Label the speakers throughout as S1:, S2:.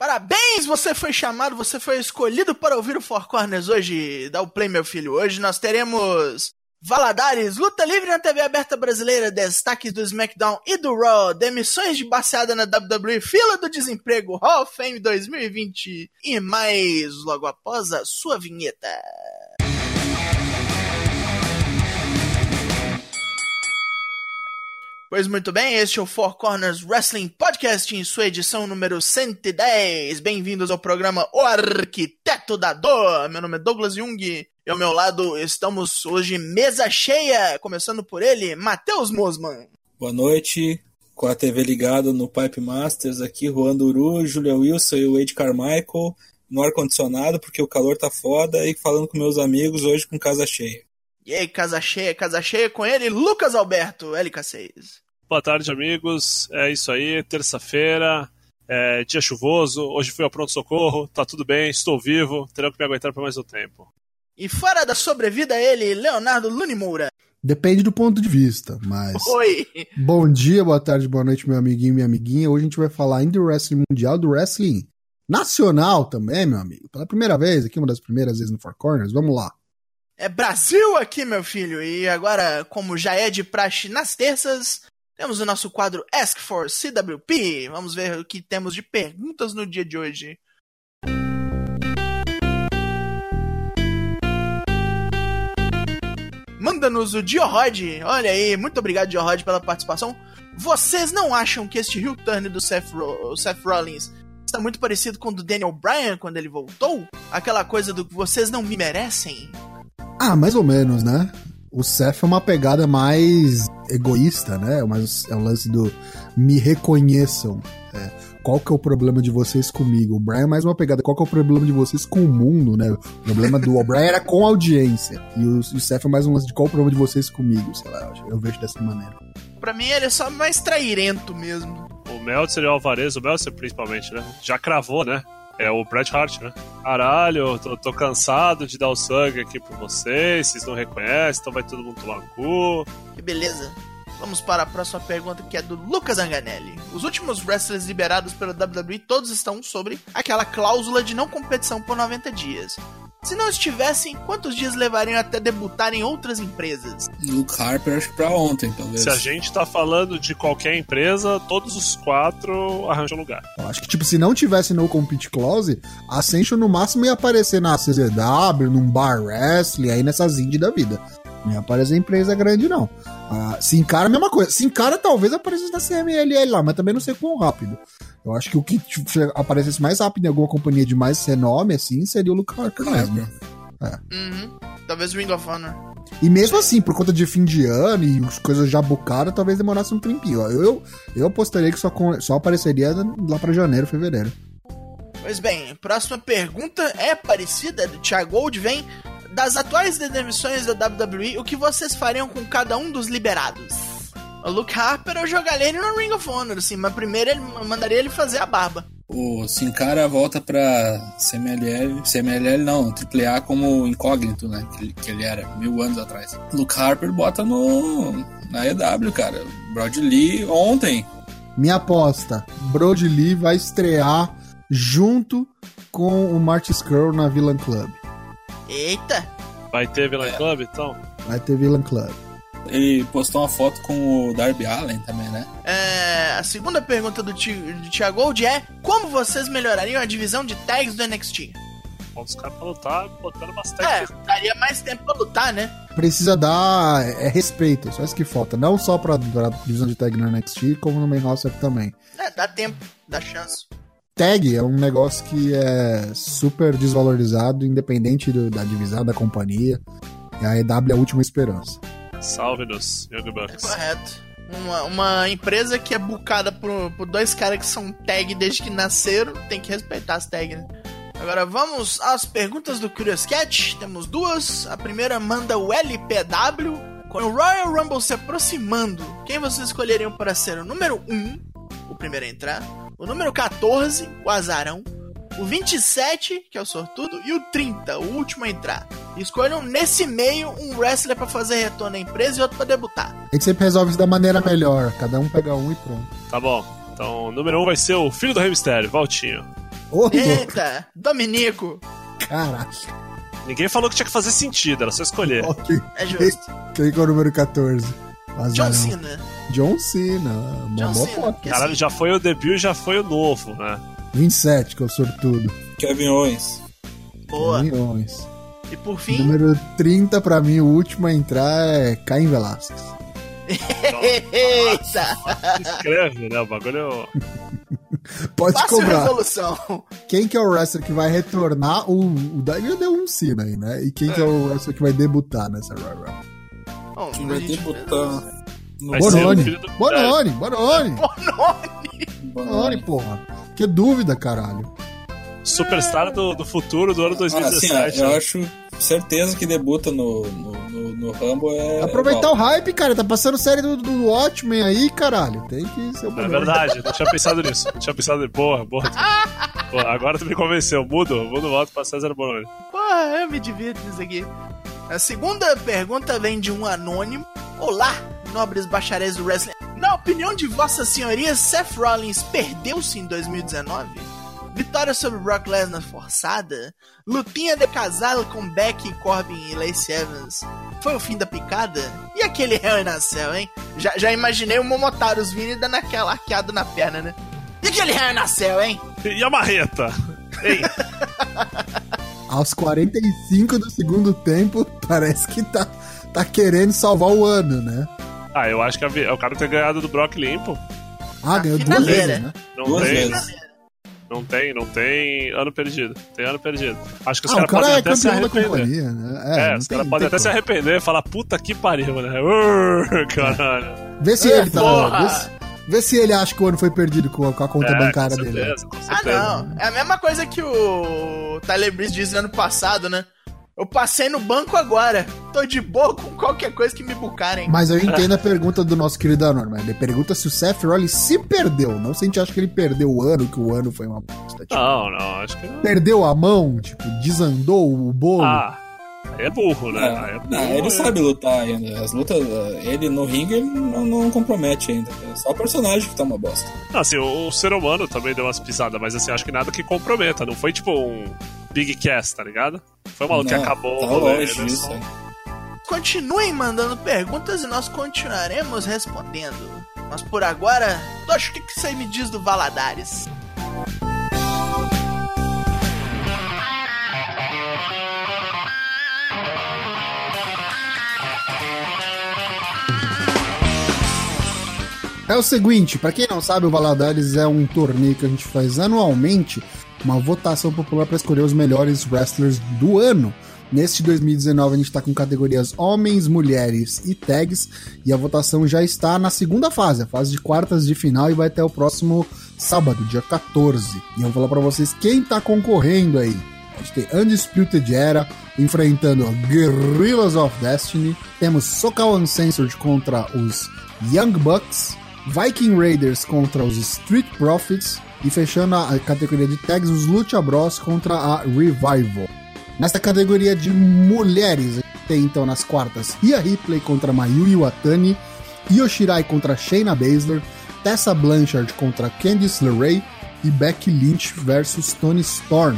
S1: Parabéns, você foi chamado, você foi escolhido para ouvir o Four Corners hoje. Dá o play, meu filho. Hoje nós teremos Valadares, luta livre na TV aberta brasileira, destaques do SmackDown e do Raw, demissões de baseada na WWE, fila do desemprego, Hall of Fame 2020 e mais logo após a sua vinheta. Pois muito bem, este é o Four Corners Wrestling Podcast em sua edição número 110. Bem-vindos ao programa O Arquiteto da Dor. Meu nome é Douglas Jung e ao meu lado estamos hoje mesa cheia, começando por ele, Matheus Mosman.
S2: Boa noite, com a TV ligada no Pipe Masters aqui, Juan Duru, Julia Wilson e o Wade Carmichael no ar-condicionado porque o calor tá foda e falando com meus amigos hoje com casa cheia.
S1: E aí, casa cheia, casa cheia com ele, Lucas Alberto, LK6.
S3: Boa tarde, amigos. É isso aí, terça-feira, é, dia chuvoso. Hoje fui ao pronto-socorro, tá tudo bem, estou vivo, terão que me aguentar por mais um tempo.
S1: E fora da sobrevida, ele, Leonardo Luni Moura.
S4: Depende do ponto de vista, mas.
S1: Oi!
S4: Bom dia, boa tarde, boa noite, meu amiguinho e minha amiguinha. Hoje a gente vai falar do wrestling mundial, do wrestling nacional também, meu amigo. Pela primeira vez, aqui, uma das primeiras vezes no Four Corners. Vamos lá.
S1: É Brasil aqui, meu filho. E agora, como já é de praxe nas terças, temos o nosso quadro Ask for CWP. Vamos ver o que temos de perguntas no dia de hoje. Manda-nos o Diorod. Olha aí, muito obrigado, Diorod, pela participação. Vocês não acham que este heel turn do Seth, Ro Seth Rollins está muito parecido com o do Daniel Bryan quando ele voltou? Aquela coisa do vocês não me merecem?
S4: Ah, mais ou menos, né? O Seth é uma pegada mais egoísta, né? Mas é o lance do me reconheçam. É, qual que é o problema de vocês comigo? O Brian é mais uma pegada. Qual que é o problema de vocês com o mundo, né? O problema do O'Brien era com a audiência. E o, o Seth é mais um lance de qual o problema de vocês comigo, sei lá. Eu vejo dessa maneira.
S1: Pra mim ele é só mais trairento mesmo.
S3: O Meltzer e o Alvarez, o Meltzer principalmente, né? Já cravou, né? É o Bret Hart, né? Caralho, tô, tô, cansado de dar o sangue aqui pra vocês, vocês não reconhecem, então vai todo mundo tomar cu.
S1: Que beleza. Vamos para a próxima pergunta que é do Lucas Anganelli. Os últimos wrestlers liberados pela WWE todos estão sobre aquela cláusula de não competição por 90 dias. Se não estivessem, quantos dias levariam até debutar em outras empresas?
S2: Luke Harper, acho que pra ontem, talvez.
S3: Se a gente tá falando de qualquer empresa, todos os quatro arranjam lugar.
S4: Eu acho que, tipo, se não tivesse no Compete Clause, a Ascension no máximo ia aparecer na CZW, num Bar Wrestling, aí nessas indie da vida. Não ia aparecer empresa grande, não. Ah, se encara a mesma coisa. Se encara, talvez aparecesse na CMLL lá, mas também não sei quão rápido. Eu acho que o que tipo, aparecesse mais rápido em alguma companhia de mais renome, assim, seria o Luke Harper mesmo.
S1: É. Uhum. Talvez o Ring of Honor.
S4: E mesmo assim, por conta de fim de ano e as coisas já bucadas, talvez demorasse um tempinho. Eu, eu, eu apostaria que só, só apareceria lá para janeiro, fevereiro.
S1: Pois bem, próxima pergunta é parecida, do Thiago Gold, vem das atuais demissões da WWE, o que vocês fariam com cada um dos liberados? O Luke Harper eu jogaria ele no Ring of Honor, assim, mas primeiro ele mandaria ele fazer a barba.
S2: O Sin Cara volta pra CMLL, CMLL não, AAA como incógnito, né? Que ele, que ele era mil anos atrás. Luke Harper bota no na EW, cara. Brody Lee ontem.
S4: Minha aposta: Brody Lee vai estrear junto com o Marty Skrull na Villain Club.
S1: Eita!
S3: Vai ter Villain é. Club, então?
S4: Vai ter Villain Club.
S2: Ele postou uma foto com o Darby Allen também, né?
S1: É, a segunda pergunta do, do Thiago Gold é: Como vocês melhorariam a divisão de tags do NXT?
S3: Bom, os caras pra lutar, botando bastante.
S1: É, daria mais tempo pra lutar, né?
S4: Precisa dar é, respeito, só isso que falta. Não só pra, pra divisão de tag no NXT, como no main roster também.
S1: É, dá tempo, dá chance
S4: tag é um negócio que é super desvalorizado, independente do, da divisão da companhia. E a EW é a última esperança.
S3: Salve-nos, Young Bucks.
S1: É correto. Uma, uma, empresa que é bucada por, por dois caras que são tag desde que nasceram, tem que respeitar as tags, né? Agora vamos às perguntas do Curious Cat. Temos duas. A primeira manda o LPW. Com o Royal Rumble se aproximando, quem vocês escolheriam para ser o número 1, um, primeiro a entrar, o número 14, o azarão, o 27, que é o sortudo, e o 30, o último a entrar. Escolham nesse meio um wrestler para fazer retorno à empresa e outro para debutar.
S4: A gente sempre resolve isso da maneira melhor, cada um pega um e pronto.
S3: Tá bom. Então, o número 1 um vai ser o filho do Rei Mistério, Valtinho.
S4: Ô, louco,
S1: Eita, Dominico.
S4: caraca.
S3: Ninguém falou que tinha que fazer sentido, era só escolher.
S4: Quem,
S1: É justo.
S4: quem que é o número 14? Azarão.
S1: John Cena.
S4: John Cena.
S1: John Cena.
S4: foto.
S1: que
S3: Caralho,
S1: assim,
S3: já foi o debut já foi o novo, né?
S4: 27, que é o sortudo.
S2: Kevin Owens.
S1: Boa.
S4: Milhões.
S1: E por fim,
S4: Número 30, pra mim, o último a entrar é Caim Velasquez.
S1: eita,
S3: Escreve, né? O bagulho.
S4: Pode
S1: fácil
S4: cobrar.
S1: revolução.
S4: Quem que é o wrestler que vai retornar? O, o Daí já deu um Cena aí, né? E quem que é o wrestler que vai debutar nessa Royal Rumble?
S1: Bom,
S2: Quem
S1: a
S2: vai debutar no
S4: Bononi.
S3: filho do-
S4: Bononi, Bononi.
S1: Bononi.
S4: Bononi, porra. Que dúvida, caralho.
S3: Superstar do, do futuro do ano
S2: Ah, assim,
S3: 2017.
S2: ó, eu
S3: né?
S2: acho certeza que debuta no, no, no, no Rumble é.
S4: Aproveitar
S2: é
S4: o hype, cara. Tá passando série do, do Watchmen aí, caralho. Tem que ser o
S3: É verdade, não tinha pensado nisso. Não tinha pensado nisso. Porra, porra. Porra, agora tu me convenceu. Mudo, mudo o voto pra César Bononi.
S1: Porra, eu me divirto nisso aqui. A segunda pergunta vem de um anônimo. Olá, nobres bacharéis do wrestling. Na opinião de Vossa Senhoria, Seth Rollins perdeu-se em 2019? Vitória sobre Brock Lesnar forçada? Lutinha de casal com Becky, Corbin e Lacey Evans? Foi o fim da picada? E aquele Hell in a Cell, hein? Já, já imaginei o Momotaros vindo e dando aquela arqueada na perna, né? E aquele Hell in a Cell, hein?
S3: E a marreta? Ei,
S4: Aos 45 do segundo tempo, parece que tá, tá querendo salvar o ano, né?
S3: ah, eu acho que a vi- o cara ter ganhado do Brock limpo.
S4: Ah, ganhou duas vezes, né?
S3: Não
S2: Duas
S3: tem,
S2: vezes.
S3: não tem, não tem ano perdido. Tem ano perdido. Acho que os
S4: Ah,
S3: caras
S4: cara
S3: podem
S4: é
S3: até se arrepender.
S4: companhia, né?
S3: É,
S4: não
S3: os
S4: tem-
S3: caras podem
S4: tem
S3: até se
S4: como.
S3: arrepender e falar, puta que pariu, né? Urr, caralho.
S4: Vê se
S1: É,
S4: ele tá.
S1: porra.
S4: Vê se, vê se ele acha que o ano foi perdido com a, com a conta
S3: É,
S4: bancária
S3: com
S4: dele.
S3: certeza, com
S1: Ah, não. É a mesma coisa que o Tyler Breeze disse no ano passado, né? Eu passei no banco agora. Tô de boa com qualquer coisa que me bucarem.
S4: Mas eu entendo a pergunta do nosso querido Anônimo. Ele pergunta se o Seth Rollins se perdeu. Não se a gente acha que ele perdeu o ano, que o ano foi uma bosta. Tipo,
S3: Não, não, acho que não.
S4: Perdeu a mão, tipo, desandou o bolo.
S3: Ah, é burro, né? É
S2: Não,
S3: burro,
S2: não, ele
S3: é.
S2: sabe lutar ainda. As lutas, ele no ringue ele não, não compromete ainda. É só o personagem que tá uma bosta.
S3: Não, assim, o, o ser humano também deu umas pisadas, mas assim, acho que nada que comprometa. Não foi tipo um Big Cast, tá ligado? Foi uma luta que acabou
S2: tá
S3: o rolê,
S2: longe
S3: né?
S2: disso.
S3: Só-
S2: é.
S1: Continuem mandando perguntas e nós continuaremos respondendo. Mas por agora, Tosh, o que, que você me diz do Valadares?
S4: É o seguinte, pra quem não sabe, o Valadares é um torneio que a gente faz anualmente, uma votação popular pra escolher os melhores wrestlers do ano. Neste 2019 a gente tá com categorias homens, mulheres e tags, e a votação já está na segunda fase, a fase de quartas de final, e vai até o próximo sábado, dia 14. E eu vou falar pra vocês quem tá concorrendo aí. A gente tem Undisputed Era enfrentando Guerrillas of Destiny. Temos Socal Uncensored contra os Young Bucks. Viking Raiders contra os Street Profits. E fechando a categoria de tags, os Lucha Bros contra a Revival. Nesta categoria de mulheres, a gente tem então nas quartas Rhea Ripley contra Mayuri Watani. Yoshirai contra Shayna Baszler. Tessa Blanchard contra Candice LeRae. E Becky Lynch versus Tony Storm.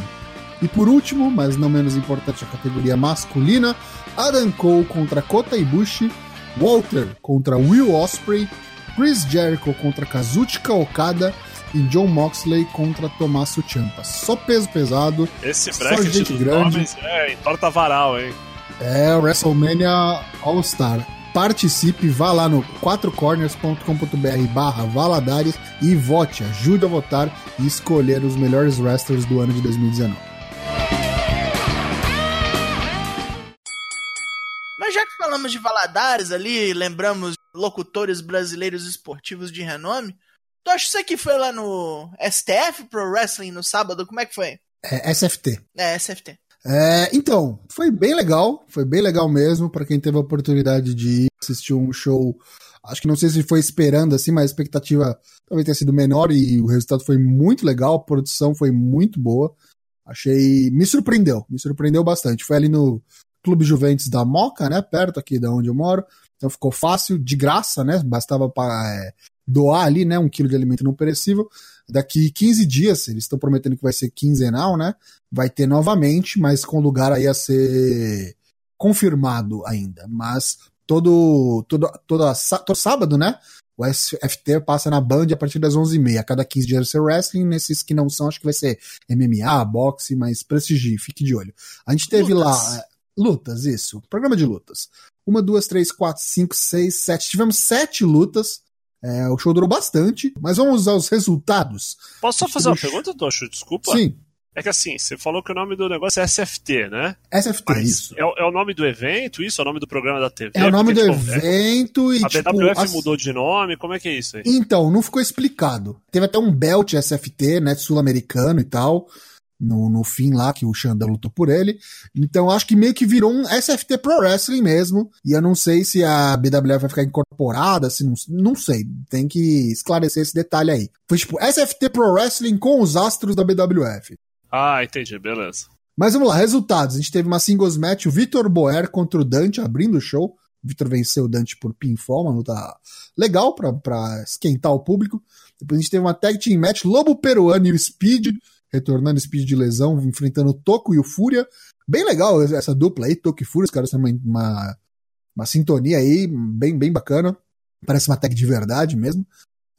S4: E por último, mas não menos importante, a categoria masculina, Adam Cole contra Kota Ibushi, Walter contra Will Ospreay, Chris Jericho contra Kazuchika Okada e John Moxley contra Tommaso Ciampa. Só peso pesado,
S3: Esse bracket
S4: gente grande.
S3: nomes é entorta varal, hein?
S4: é o WrestleMania All Star. Participe, vá lá no 4corners.com.br barra Valadares e vote, ajude a votar e escolher os melhores wrestlers do ano de 2019.
S1: Falamos de Valadares ali, lembramos locutores brasileiros esportivos de renome. Tosh, você que foi lá no STF Pro Wrestling no sábado, como é que foi?
S4: É SFT.
S1: É, SFT.
S4: É, então, foi bem legal, foi bem legal mesmo para quem teve a oportunidade de ir assistir um show. Acho que não sei se foi esperando assim, mas a expectativa talvez tenha sido menor e o resultado foi muito legal, a produção foi muito boa. Achei, me surpreendeu, me surpreendeu bastante. Foi ali no Clube Juventus da Moca, né, perto aqui da onde eu moro. Então ficou fácil, de graça, né? Bastava pa- é, doar ali, né, um quilo de alimento não perecível. Daqui 15 dias, eles estão prometendo que vai ser quinzenal, né? Vai ter novamente, mas com lugar aí a ser confirmado ainda. Mas todo, todo, todo, todo sábado, né? O SFT passa na Band a partir das 11h30. A cada 15 dias vai ser wrestling. Nesses que não são, acho que vai ser MMA, boxe, mas prestigie, fique de olho. A gente teve lutas. lá. É, lutas, isso. Programa de lutas. Uma, duas, três, quatro, cinco, seis, sete. Tivemos sete lutas. É, o show durou bastante, mas vamos aos resultados.
S3: Posso só fazer uma pergunta, Tocho? Desculpa.
S4: Sim.
S3: É que assim, você falou que o nome do negócio é SFT, né?
S4: SFT, Mas isso.
S3: É, é, o nome do evento, isso? É o nome do programa da TV?
S4: É o nome Porque, do tipo, evento é... e,
S3: A
S4: tipo,
S3: BWF as... mudou de nome, como é que é isso aí?
S4: Então, não ficou explicado. Teve até um belt SFT, né, sul-americano e tal, no, no fim lá, que o Xandão lutou por ele. Então, acho que meio que virou um SFT Pro Wrestling mesmo, e eu não sei se a BWF vai ficar incorporada, se não, não sei. Tem que esclarecer esse detalhe aí. Foi tipo SFT Pro Wrestling com os astros da BWF.
S3: Ah, entendi, beleza.
S4: Mas vamos lá, resultados. A gente teve uma singles match, o Vitor Boer contra o Dante abrindo o show. Vitor venceu o Dante por pinfall, uma luta legal pra esquentar o público. Depois a gente teve uma tag team match, Lobo Peruano e o Speed, retornando Speed de lesão, enfrentando o Toco e o Fúria. Bem legal essa dupla aí, Toco e Fúria, os caras têm uma, uma, uma sintonia aí bem, bem bacana. Parece uma tag de verdade mesmo.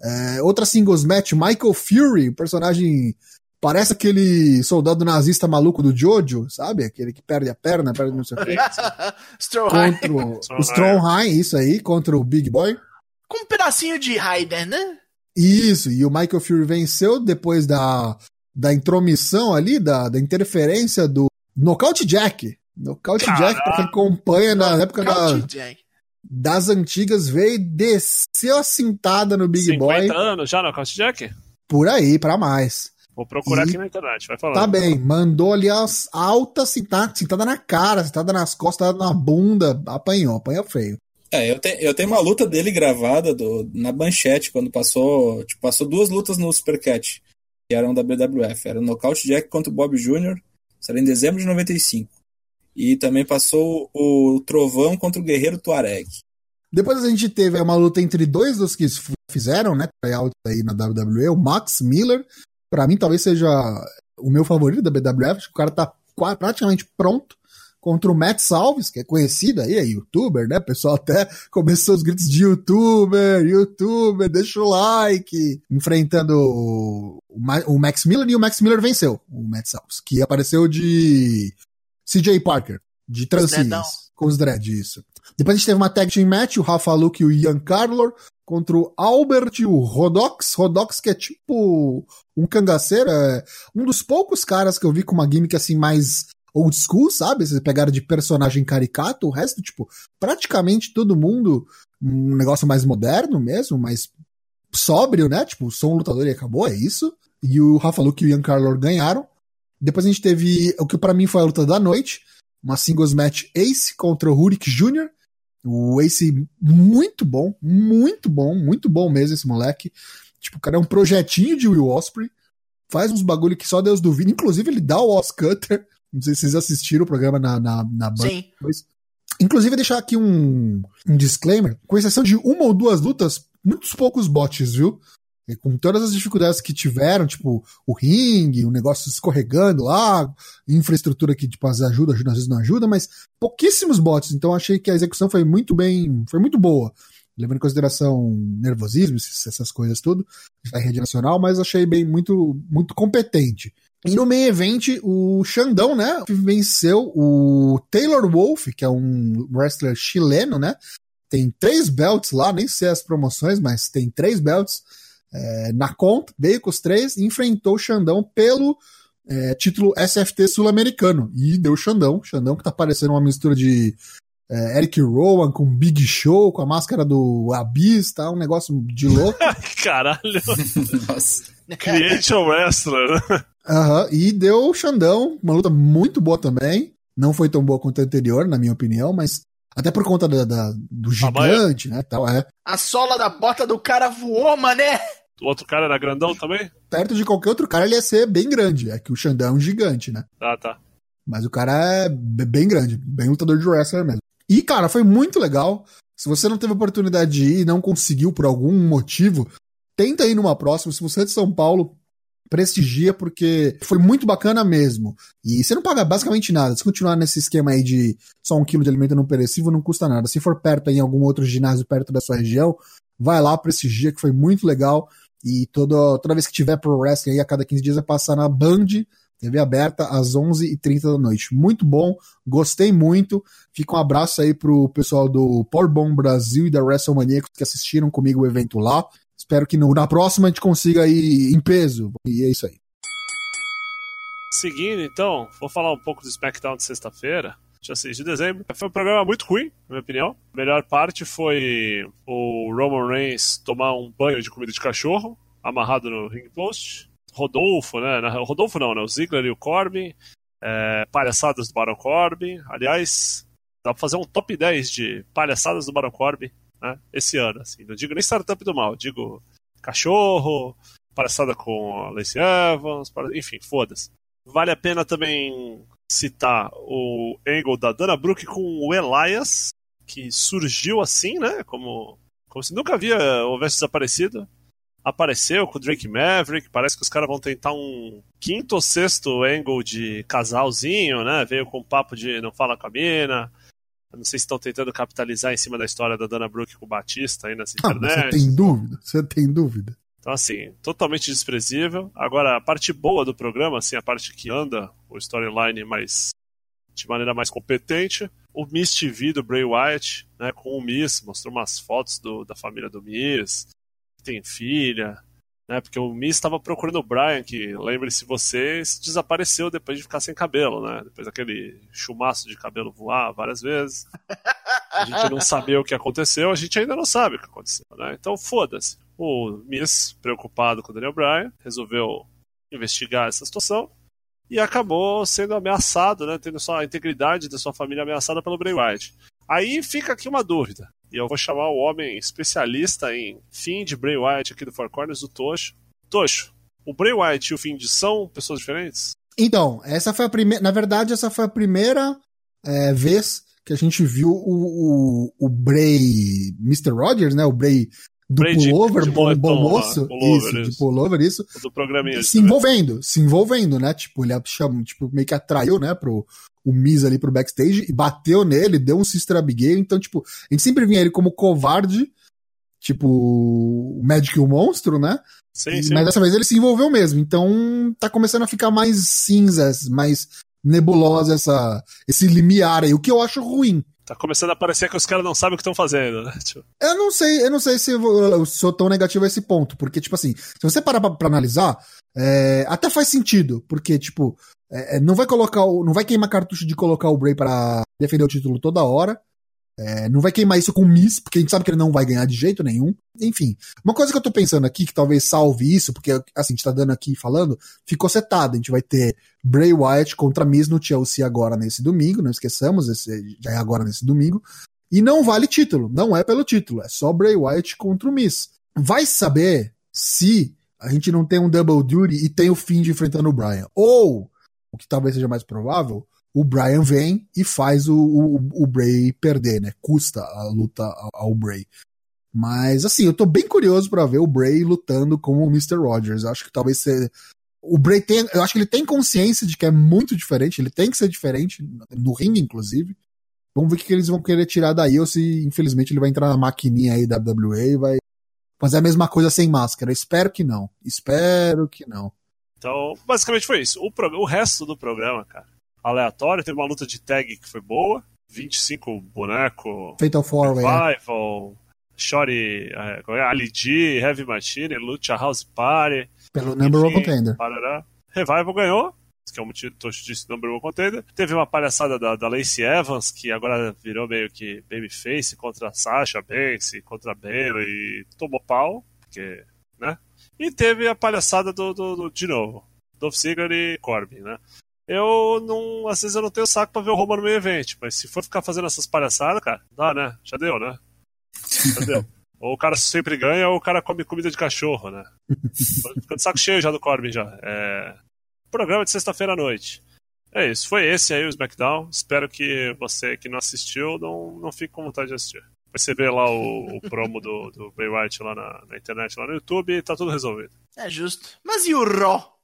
S4: É, outra singles match, Michael Fury, personagem Parece aquele soldado nazista maluco do Jojo, sabe? Aquele que perde a perna, perde não sei o quê. contra o, Strongheim, isso aí, contra o Big Boy.
S1: Com um pedacinho de Raider, né?
S4: Isso, e o Michael Fury venceu depois da, da intromissão ali, da, da interferência do Knockout Jack. Knockout Caramba. Jack, pra quem acompanha na época da, das antigas, veio e desceu a cintada no Big 50 Boy. 50
S3: anos já, Knockout Jack?
S4: Por aí, pra mais.
S3: Vou procurar e aqui na internet, vai falar.
S4: Tá bem, mandou ali as altas cintada, cintada na cara, cintada nas costas, na bunda, apanhou, apanhou feio.
S2: É, eu, te, eu tenho uma luta dele gravada do, na manchete, quando passou. Tipo, passou duas lutas no Supercat, eram da BWF. Era o Knockout Jack contra o Bob Jr., isso era em dezembro de 95. E também passou o Trovão contra o Guerreiro Tuareg.
S4: Depois a gente teve uma luta entre dois dos que fizeram, né, tryout aí na WWE, o Max Miller para mim talvez seja o meu favorito da BWF, o cara tá praticamente pronto contra o Matt Salves, que é conhecido aí, é youtuber, né? O pessoal até começou os gritos de youtuber, youtuber, deixa o like, enfrentando o, o Max Miller e o Max Miller venceu o Matt Salves, que apareceu de CJ Parker, de trancinhas, com os dread, isso. Depois a gente teve uma tag team match, o Rafa Luke e o Ian Carlor, contra o Albert e o Rodox. Rodox que é tipo um cangaceiro, é um dos poucos caras que eu vi com uma gimmick assim mais old school, sabe? Vocês pegaram de personagem caricato, o resto, tipo, praticamente todo mundo um negócio mais moderno mesmo, mais sóbrio, né? Tipo, sou um lutador e acabou, é isso. E o Rafa Luke e o Ian Carlor ganharam. Depois a gente teve o que para mim foi a luta da noite, uma singles match Ace contra o Rurik Jr., o Ace, muito bom, muito bom, muito bom mesmo esse moleque. Tipo, o cara é um projetinho de Will Osprey. Faz uns bagulho que só Deus duvida. Inclusive, ele dá o Os Cutter. Não sei se vocês assistiram o programa na, na, na
S1: banda. Sim.
S4: Depois. Inclusive, deixar aqui um, um disclaimer. Com exceção de uma ou duas lutas, muitos poucos bots, viu? E com todas as dificuldades que tiveram, tipo, o ringue, o negócio escorregando lá, infraestrutura que, tipo, às vezes ajuda, ajuda, às vezes não ajuda, mas pouquíssimos bots, então achei que a execução foi muito bem, foi muito boa. Levando em consideração nervosismo, essas coisas tudo, da rede nacional, mas achei bem, muito, muito competente. E no main event, o Xandão, né, venceu o Taylor Wolf, que é um wrestler chileno, né, tem três belts lá, nem sei as promoções, mas tem três belts, é, na conta, veio com os três e enfrentou o Xandão pelo é, título SFT sul-americano. E deu o Xandão. Xandão que tá parecendo uma mistura de é, Eric Rowan com Big Show, com a máscara do Abyss, tá? Um negócio de louco.
S3: Caralho. Nossa. Creation Wrestler.
S4: Aham, uhum, e deu o Xandão, uma luta muito boa também. Não foi tão boa quanto a anterior, na minha opinião, mas até por conta da, da do gigante, né, tal, é.
S1: A sola da bota do cara voou, mané!
S3: O outro cara era grandão também?
S4: Perto de qualquer outro cara ele ia ser bem grande. É que o Xandão é um gigante, né?
S3: Ah, tá.
S4: Mas o cara é bem grande, bem lutador de wrestler mesmo. E, cara, foi muito legal. Se você não teve oportunidade de ir e não conseguiu por algum motivo, tenta ir numa próxima. Se você é de São Paulo, prestigia porque foi muito bacana mesmo. E você não paga basicamente nada. Se continuar nesse esquema aí de só um quilo de alimento não perecível, não custa nada. Se for perto em algum outro ginásio perto da sua região, vai lá, prestigia, que foi muito legal. E toda, toda vez que tiver pro wrestling aí, a cada 15 dias, vai passar na Band, TV aberta, às 11h30 da noite. Muito bom, gostei muito. Fica um abraço aí pro pessoal do Powerbomb Brasil e da WrestleMania que assistiram comigo o evento lá. Espero que no, na próxima a gente consiga ir em peso. E é isso aí.
S3: Seguindo, então, vou falar um pouco do SmackDown de sexta-feira, dia 6 de dezembro. Foi um programa muito ruim, na minha opinião. A melhor parte foi o Roman Reigns tomar um banho de comida de cachorro, amarrado no ring post. Rodolfo, né? Rodolfo não, né? O Ziggler e o Corbin. É, palhaçadas do Baron Corbin. Aliás, dá pra fazer um top 10 de palhaçadas do Baron Corbin né? Esse ano, assim. Não digo nem startup do mal, digo cachorro, palhaçada com a Lacey Evans, enfim, foda-se. Vale a pena também citar o angle da Dana Brooke com o Elias, que surgiu assim, né? Como, como se nunca havia houvesse desaparecido. Apareceu com o Drake Maverick, parece que os caras vão tentar um quinto ou sexto angle de casalzinho, né? Veio com um papo de não fala com a mina, eu não sei se estão tentando capitalizar em cima da história da Dana Brooke com o Batista aí nessa internet.
S4: Ah, você tem dúvida? Você tem dúvida?
S3: Então, assim, totalmente desprezível. Agora, a parte boa do programa, assim, a parte que anda o storyline mais de maneira mais competente, o Miss TV do Bray Wyatt, né, com o Miss, mostrou umas fotos do, da família do Miss, tem filha, né? Porque o Miz estava procurando o Brian, que, lembre-se você, desapareceu depois de ficar sem cabelo, né? Depois daquele chumaço de cabelo voar várias vezes. A gente não sabia o que aconteceu, a gente ainda não sabe o que aconteceu, né? Então foda-se. O Miz, preocupado com o Daniel Bryan, resolveu investigar essa situação e acabou sendo ameaçado, né? Tendo sua, a integridade da sua família ameaçada pelo Bray Wyatt. Aí fica aqui uma dúvida. E eu vou chamar o homem especialista em fim de Bray Wyatt aqui do Four Corners, o Tocho. Tocho, o Bray Wyatt e o Find são pessoas diferentes?
S4: Então, essa foi a primeira. Na verdade, essa foi a primeira é, vez que a gente viu o, o, o Bray Mr. Rogers, né? O Bray do Bray pullover, bom, bom moço. Isso, isso, de pullover, isso.
S3: Do programinha.
S4: Se envolvendo, se envolvendo, né? Tipo, ele chama, tipo, meio que atraiu, né, pro, o Miz ali pro backstage e bateu nele, deu um Sister Abigail. Então, tipo, a gente sempre vinha ele como covarde, tipo, o Magic o monstro, né?
S3: Sim, sim.
S4: Mas dessa vez ele se envolveu mesmo. Então, tá começando a ficar mais cinzas, mais nebulosa essa, esse limiar aí, o que eu acho ruim.
S3: Tá começando a parecer que os caras não sabem o que estão fazendo, né?
S4: Tipo... Eu não sei, eu não sei se eu, sou tão negativo a esse ponto, porque, tipo assim, se você parar pra, pra analisar, é, até faz sentido, porque, tipo, é, é, não vai colocar o, não vai queimar cartucho de colocar o Bray para defender o título toda hora. É, não vai queimar isso com o Miss, porque a gente sabe que ele não vai ganhar de jeito nenhum. Enfim, uma coisa que eu tô pensando aqui, que talvez salve isso, porque assim, a gente tá dando aqui falando, ficou setado. A gente vai ter Bray Wyatt contra Miss no Chelsea agora nesse domingo, não esqueçamos, esse já é agora nesse domingo. E não vale título, não é pelo título, é só Bray Wyatt contra o Miss. Vai saber se a gente não tem um double duty e tem o fim de enfrentando o Brian. Ou o que talvez seja mais provável, o Brian vem e faz o, o, o Bray perder, né? Custa a luta ao, Bray. Mas, assim, eu tô bem curioso para ver o Bray lutando como o Mr. Rogers. Acho que talvez ser. O Bray tem. Eu acho que ele tem consciência de que é muito diferente, ele tem que ser diferente, no ringue, inclusive. Vamos ver o que eles vão querer tirar daí, ou se, infelizmente, ele vai entrar na maquininha aí da WWE e vai fazer a mesma coisa sem máscara. Espero que não. Espero que não.
S3: Então, basicamente foi isso. O, o resto do programa, cara, aleatório. Teve uma luta de tag que foi boa. 25 boneco.
S4: Fatal Four
S3: Revival. Shorty, é, é, Ali G, Heavy Machine, Lucha House Party.
S4: Pelo Number One Contender.
S3: Parará. Revival ganhou, que é o motivo disse Number One Contender. Teve uma palhaçada da, da Lacey Evans, que agora virou meio que babyface contra a Sasha Banks, contra a Bayley, e tomou pau, porque, né? E teve a palhaçada do, do, do de novo, Dolph Ziggler e Corbin, né? Eu não. Às vezes eu não tenho saco pra ver o Roman no meio evento, mas se for ficar fazendo essas palhaçadas, cara, dá, né? Já deu, né? Já deu. ou o cara sempre ganha, ou o cara come comida de cachorro, né? Ficando saco cheio já do Corbin já. É... Programa de sexta-feira à noite. É isso, foi esse aí o SmackDown. Espero que você que não assistiu não, não fique com vontade de assistir. Você vê lá o, o promo do, do Bray Wyatt lá na, na internet, lá no YouTube, e tá tudo resolvido.
S1: É justo. Mas e o Raw?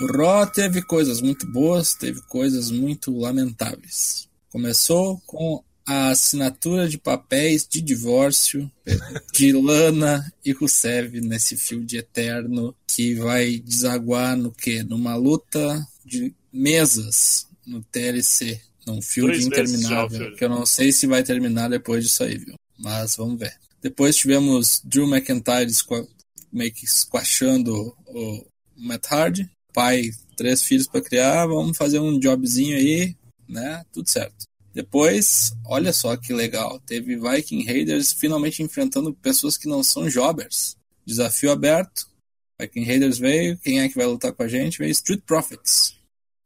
S2: O Raw teve coisas muito boas, teve coisas muito lamentáveis. Começou com a assinatura de papéis de divórcio de Lana e Rusev nesse fio de eterno que vai desaguar no que? Numa luta de mesas no TLC, num fio interminável, que eu não sei se vai terminar depois disso aí, viu? Mas vamos ver. Depois tivemos Drew McIntyre meio que squashando o Matt Hardy, pai, três filhos para criar, vamos fazer um jobzinho aí, né? Tudo certo. Depois, olha só que legal, teve Viking Raiders finalmente enfrentando pessoas que não são jobbers. Desafio aberto. Viking Raiders veio, quem é que vai lutar com a gente? Veio Street Profits.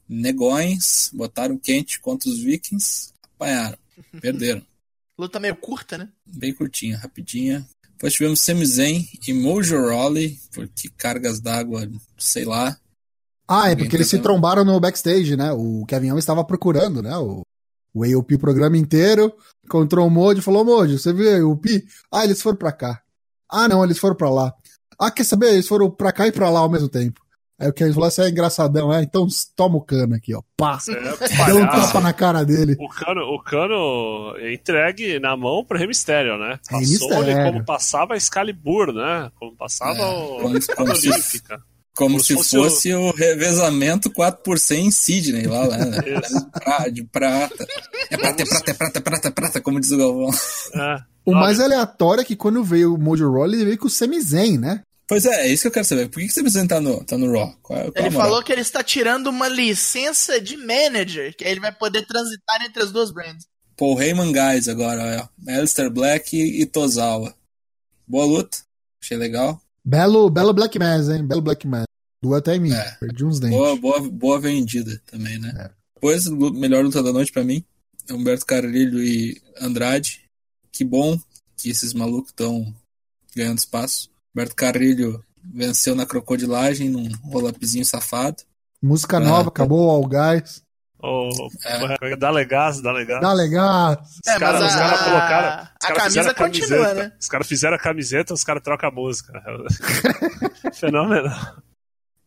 S2: Negões, botaram quente contra os Vikings, apanharam, perderam.
S1: Luta meio curta, né?
S2: Bem curtinha, rapidinha. Depois tivemos Sami Zayn e Mojo Rawley, porque cargas d'água, sei lá.
S4: Ah, é porque eles se trombaram no backstage, né? O Kevin Owens estava procurando, né? O, o AOP o programa inteiro, encontrou o Mojo e falou, Mojo, você viu a AOP? Ah, eles foram pra cá. Ah, não, eles foram pra lá. Ah, quer saber? Eles foram pra cá e pra lá ao mesmo tempo. Aí o Kevin falou, você é engraçadão, é? Então toma o cano aqui, ó. Pá.
S3: É,
S4: Deu um tapa na cara dele.
S3: O cano, o cano é entregue na mão pro Rey Mysterio, né? Passou
S4: Mysterio.
S3: como passava a Excalibur, né? Como passava
S2: É,
S3: o a Olímpica.
S2: Como,
S3: Como
S2: se
S3: se fosse
S2: fosse o... revezamento 4 por 100 em Sydney, lá, lá né? De prata. É prata, é prata, é prata, é prata, é prata, como diz o Galvão.
S3: É.
S4: O mais aleatório é que quando veio o Mojo Rawley, ele veio com o Sami Zayn, né?
S2: Pois é, é isso que eu quero saber. Por que, que você precisa tá no, tá no Raw? Qual é, qual
S1: Ele
S2: a moral?
S1: falou que ele está tirando uma licença de manager, que aí ele vai poder transitar entre as duas brands.
S2: Paul Heyman Guys agora, ó. Alistair Black e, e Tozawa. Boa luta. Achei legal.
S4: Belo, belo Black Mass, hein? Belo Black Mass. Em mim.
S2: É.
S4: Perdi uns dentes.
S2: Boa, boa, boa vendida também, né?
S4: É.
S2: Depois, melhor luta da noite pra mim. Humberto Carrilho e Andrade. Que bom que esses malucos estão ganhando espaço. Humberto Carrilho venceu na crocodilagem num roll-upzinho safado.
S4: Música
S2: É.
S4: nova, acabou o All Guys.
S3: O,
S2: É.
S3: Dá legás, dá legás.
S4: Dá legal.
S3: Os
S1: É,
S3: caras
S1: mas
S3: os
S1: a-
S3: caras colocaram. Os
S1: a
S3: caras
S1: camisa
S3: fizeram a
S1: continua,
S3: camiseta.
S1: né?
S3: Os caras fizeram a camiseta, os caras trocam a música. Fenômeno.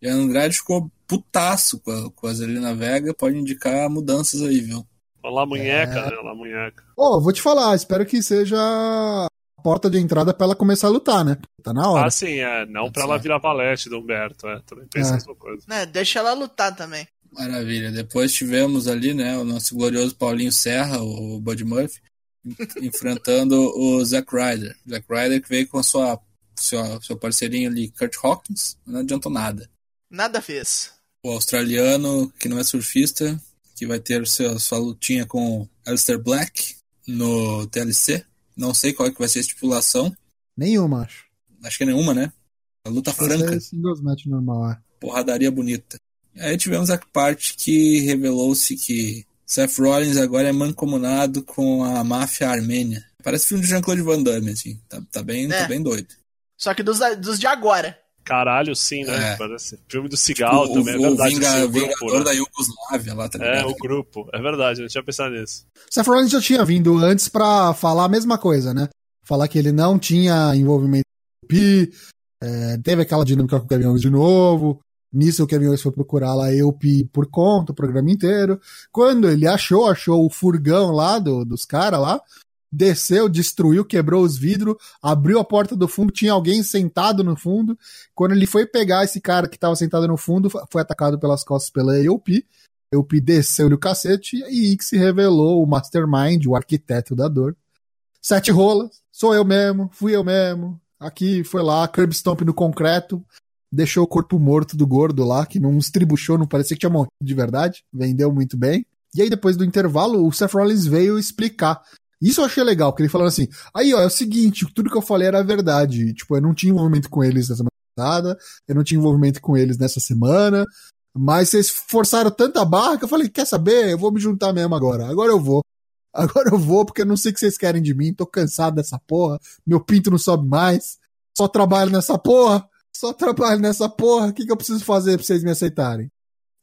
S2: E a Andrade ficou putaço com a, com a Zelina Vega. Pode indicar mudanças aí, viu?
S3: Lá munheca,
S4: É.
S3: né? Lá munheca.
S4: Ô, vou te falar, espero que seja a porta de entrada pra ela começar a lutar, né? Tá na hora.
S3: Ah, sim, é. Não
S2: Pode
S3: pra
S2: ser.
S3: ela virar valete do Humberto, é. Também penso
S4: É.
S3: a mesma coisa.
S1: Né, deixa ela lutar também.
S2: Maravilha. Depois tivemos ali, né, o nosso glorioso Paulinho Serra, o Bud Murphy, en- enfrentando o Zack Ryder. Zack Ryder que veio com a sua, sua seu parceirinho ali, Kurt Hawkins, não adiantou nada.
S1: Nada fez.
S2: O australiano, que não é surfista, que vai ter seu, sua lutinha com o Alistair Black no TLC. Não sei qual é que vai ser a estipulação.
S4: Nenhuma, acho.
S2: Acho que é nenhuma, né? A luta franca.
S4: ser singles match normal, é.
S2: porradaria bonita. Aí tivemos a parte que revelou-se que Seth Rollins agora é mancomunado com a máfia armênia. Parece filme de Jean-Claude Van Damme, assim. Tá, tá bem,
S1: É.
S2: tá bem doido.
S1: Só que dos, dos de agora.
S3: Caralho, sim, né?
S2: É.
S3: Parece. Filme do Cigal
S2: o,
S3: também, é
S2: o
S3: verdade.
S2: Vinga-
S3: assim, o grupo,
S2: Vingador
S3: né?
S2: da Iugoslávia lá, tá
S3: É,
S2: ligado?
S3: o grupo. É verdade, eu tinha pensado nisso.
S4: Seth Rollins já tinha vindo antes pra falar a mesma coisa, né? Falar que ele não tinha envolvimento com o Pi, é, teve aquela dinâmica com o Kevin Owens de novo. Nisso o Kevin Owens foi procurar lá eu Pi por conta, o programa inteiro. Quando ele achou, achou o furgão lá do- dos caras lá, desceu, destruiu, quebrou os vidros, abriu a porta do fundo, tinha alguém sentado no fundo. Quando ele foi pegar esse cara que tava sentado no fundo, foi atacado pelas costas pela EOP. EOP desceu-lhe o cacete e que se revelou o Mastermind, o arquiteto da dor. Sete rolas, sou eu mesmo, fui eu mesmo. Aqui foi lá, curb stomp no concreto, deixou o corpo morto do gordo lá, que não estribuchou, não parecia que tinha morrido de verdade. Vendeu muito bem. E aí, depois do intervalo, o Seth Rollins veio explicar. Isso eu achei legal, porque ele falou assim: aí, ó, é o seguinte, tudo que eu falei era verdade. Tipo, eu não tinha envolvimento com eles nessa passada, eu não tinha envolvimento com eles nessa semana, mas vocês forçaram tanta barra que eu falei: quer saber? Eu vou me juntar mesmo agora. Agora eu vou. Agora eu vou, porque eu não sei o que vocês querem de mim, tô cansado dessa porra, meu pinto não sobe mais, só trabalho nessa porra, só trabalho nessa porra, o que, que eu preciso fazer pra vocês me aceitarem?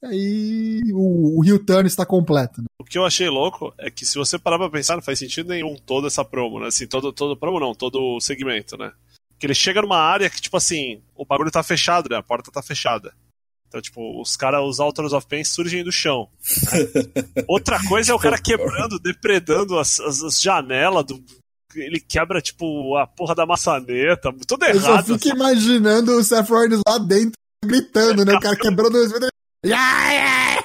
S4: Aí o, o Rio Tano está completo. Né?
S3: O que eu achei louco é que se você parar pra pensar, não faz sentido nenhum toda essa promo, né? Assim, todo, todo promo não, todo o segmento, né? Que ele chega numa área que, tipo assim, o bagulho tá fechado, né? A porta tá fechada. Então, tipo, os caras, os Authors of Pain surgem do chão. Outra coisa é o cara quebrando, depredando as, as, as janelas do. Ele quebra, tipo, a porra da maçaneta, tudo
S4: Eu só
S3: errado.
S4: fico
S3: assim.
S4: imaginando o Seth Rollins lá dentro, gritando, né? O cara quebrando. Yeah, yeah!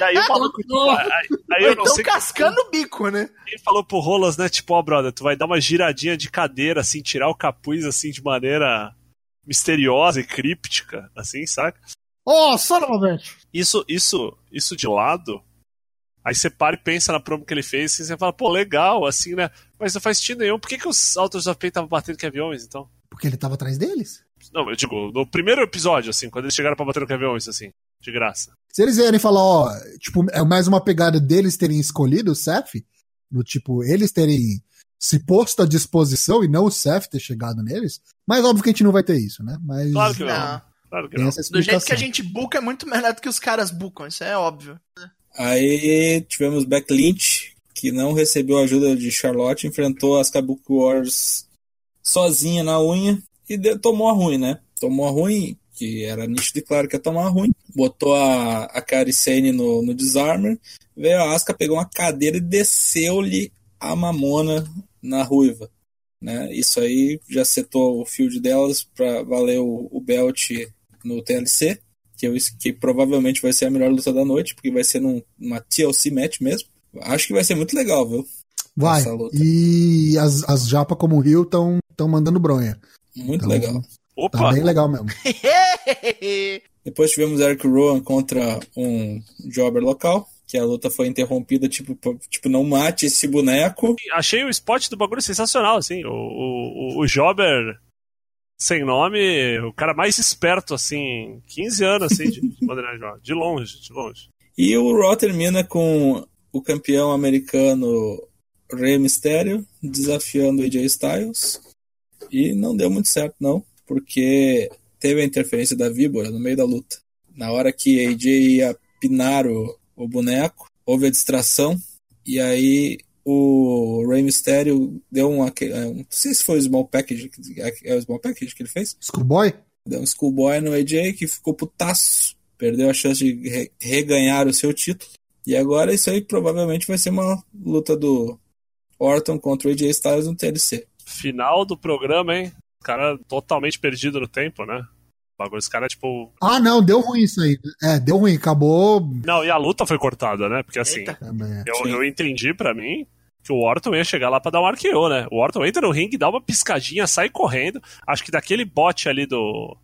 S3: E aí o maluco. Aí, aí
S1: Ou
S3: eu não
S1: então
S3: sei
S1: cascando o bico, né?
S3: quem falou pro Rolas, né? Tipo, ó, brother, tu vai dar uma giradinha de cadeira, assim, tirar o capuz, assim, de maneira misteriosa e críptica, assim, saca?
S4: Oh, son of a bitch!
S3: Isso, isso, isso de lado. Aí você para e pensa na promo que ele fez, e você fala, pô, legal, assim, né? Mas não faz sentido nenhum. Por que, que os Autos of Pain estavam batendo com aviões, então?
S4: Porque ele tava atrás deles.
S3: Não, eu digo, no primeiro episódio, assim, quando eles chegaram pra bater com aviões, assim, de graça.
S4: Se eles vierem falar, ó, tipo, é mais uma pegada deles terem escolhido o Seth, do tipo, eles terem se posto à disposição e não o Seth ter chegado neles, mas óbvio que a gente não vai ter isso, né? Mas
S3: Claro que não.
S1: Não.
S3: Claro que não.
S1: Do jeito que a gente buca é muito melhor do que os caras bucam, isso é óbvio.
S2: Aí tivemos Beck Lynch, que não recebeu a ajuda de Charlotte, enfrentou as Kabuki Wars sozinha na unha e deu- tomou a ruim, né? Tomou a ruim, que era nítido e claro que ia tomar a ruim. Botou a, a Kairi Sane no, no Disarmer, veio a Asuka, pegou uma cadeira e desceu-lhe a mamona na ruiva. Né? Isso aí já setou o field delas para valer o, o belt no TLC que, eu, que provavelmente vai ser a melhor luta da noite, porque vai ser num, numa TLC match mesmo. Acho que vai ser muito legal, viu?
S4: Vai.
S2: essa luta.
S4: E as, as japa como o Rio estão tão mandando bronha.
S2: Muito
S4: Então,
S2: legal.
S4: Tá
S3: Opa!
S4: bem legal mesmo.
S2: Depois tivemos Eric Rowan contra um jobber local, que a luta foi interrompida, tipo, tipo não mate esse boneco.
S3: Achei o spot do bagulho sensacional, assim. O, o, o- Jobber sem nome, o cara mais esperto, assim, 15 anos, assim, de. De longe, de longe.
S2: E o Raw termina com o campeão americano Rey Mysterio desafiando o AJ Styles. E não deu muito certo, não, porque teve a interferência da Víbora no meio da luta. Na hora que AJ ia pinar o, o boneco, houve a distração, e aí o Rey Mysterio deu uma. eh, Não sei se foi o Small Package, é o Small Package que ele fez?
S4: Schoolboy?
S2: Deu um schoolboy no AJ que ficou putaço. Perdeu a chance de re- reganhar o seu título. E agora isso aí provavelmente vai ser uma luta do Orton contra o AJ Styles no TLC.
S3: Final do programa, hein? O cara totalmente perdido no tempo, né? O bagulho, esse cara, tipo.
S4: Ah, não, deu ruim isso aí. É, deu ruim, acabou.
S3: Não, e a luta foi cortada, né? Porque assim,
S1: Eita.
S4: É,
S3: eu, eu entendi pra mim que o Orton ia chegar lá pra dar um arqueou, né? O Orton entra no ringue, dá uma piscadinha, sai correndo. Acho que daquele bote ali do.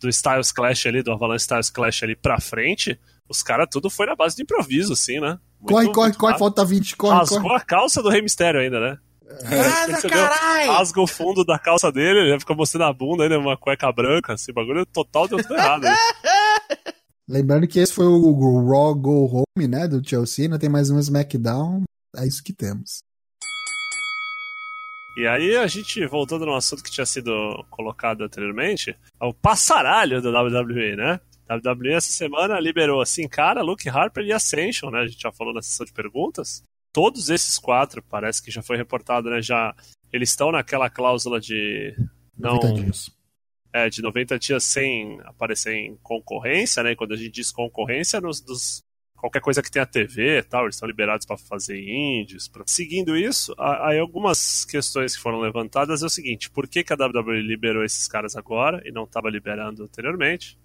S3: Do Styles Clash ali, do Avalanche Styles Clash ali pra frente, os caras tudo foi na base de improviso, assim, né? Muito-
S4: corre, corre, corre, falta 20, corre,
S3: Rasgou
S4: corre.
S3: a calça do Rei Mistério ainda, né?
S1: Nada,
S3: Percebeu?
S1: carai!
S3: Rasga o fundo da calça dele, ele fica mostrando a bunda ainda, uma cueca branca, assim, bagulho total deu tudo errado. né?
S4: Lembrando que esse foi o, o Raw Go Home, né, do Chelsea, ainda tem mais um SmackDown. É isso que temos.
S3: E aí a gente, voltando no assunto que tinha sido colocado anteriormente, é o passaralho da WWE, né? A WWE essa semana liberou assim, cara, Luke Harper e Ascension, né? A gente já falou na sessão de perguntas. Todos esses quatro, parece que já foi reportado, né? Já eles estão naquela cláusula de não
S4: 90 dias.
S3: é, de 90 dias sem aparecer em concorrência, né? E Quando a gente diz concorrência, nos, dos, qualquer coisa que tenha TV e tal, eles estão liberados para fazer índios. Pra... Seguindo isso, há, há algumas questões que foram levantadas. É o seguinte: por que, que a WWE liberou esses caras agora e não estava liberando anteriormente?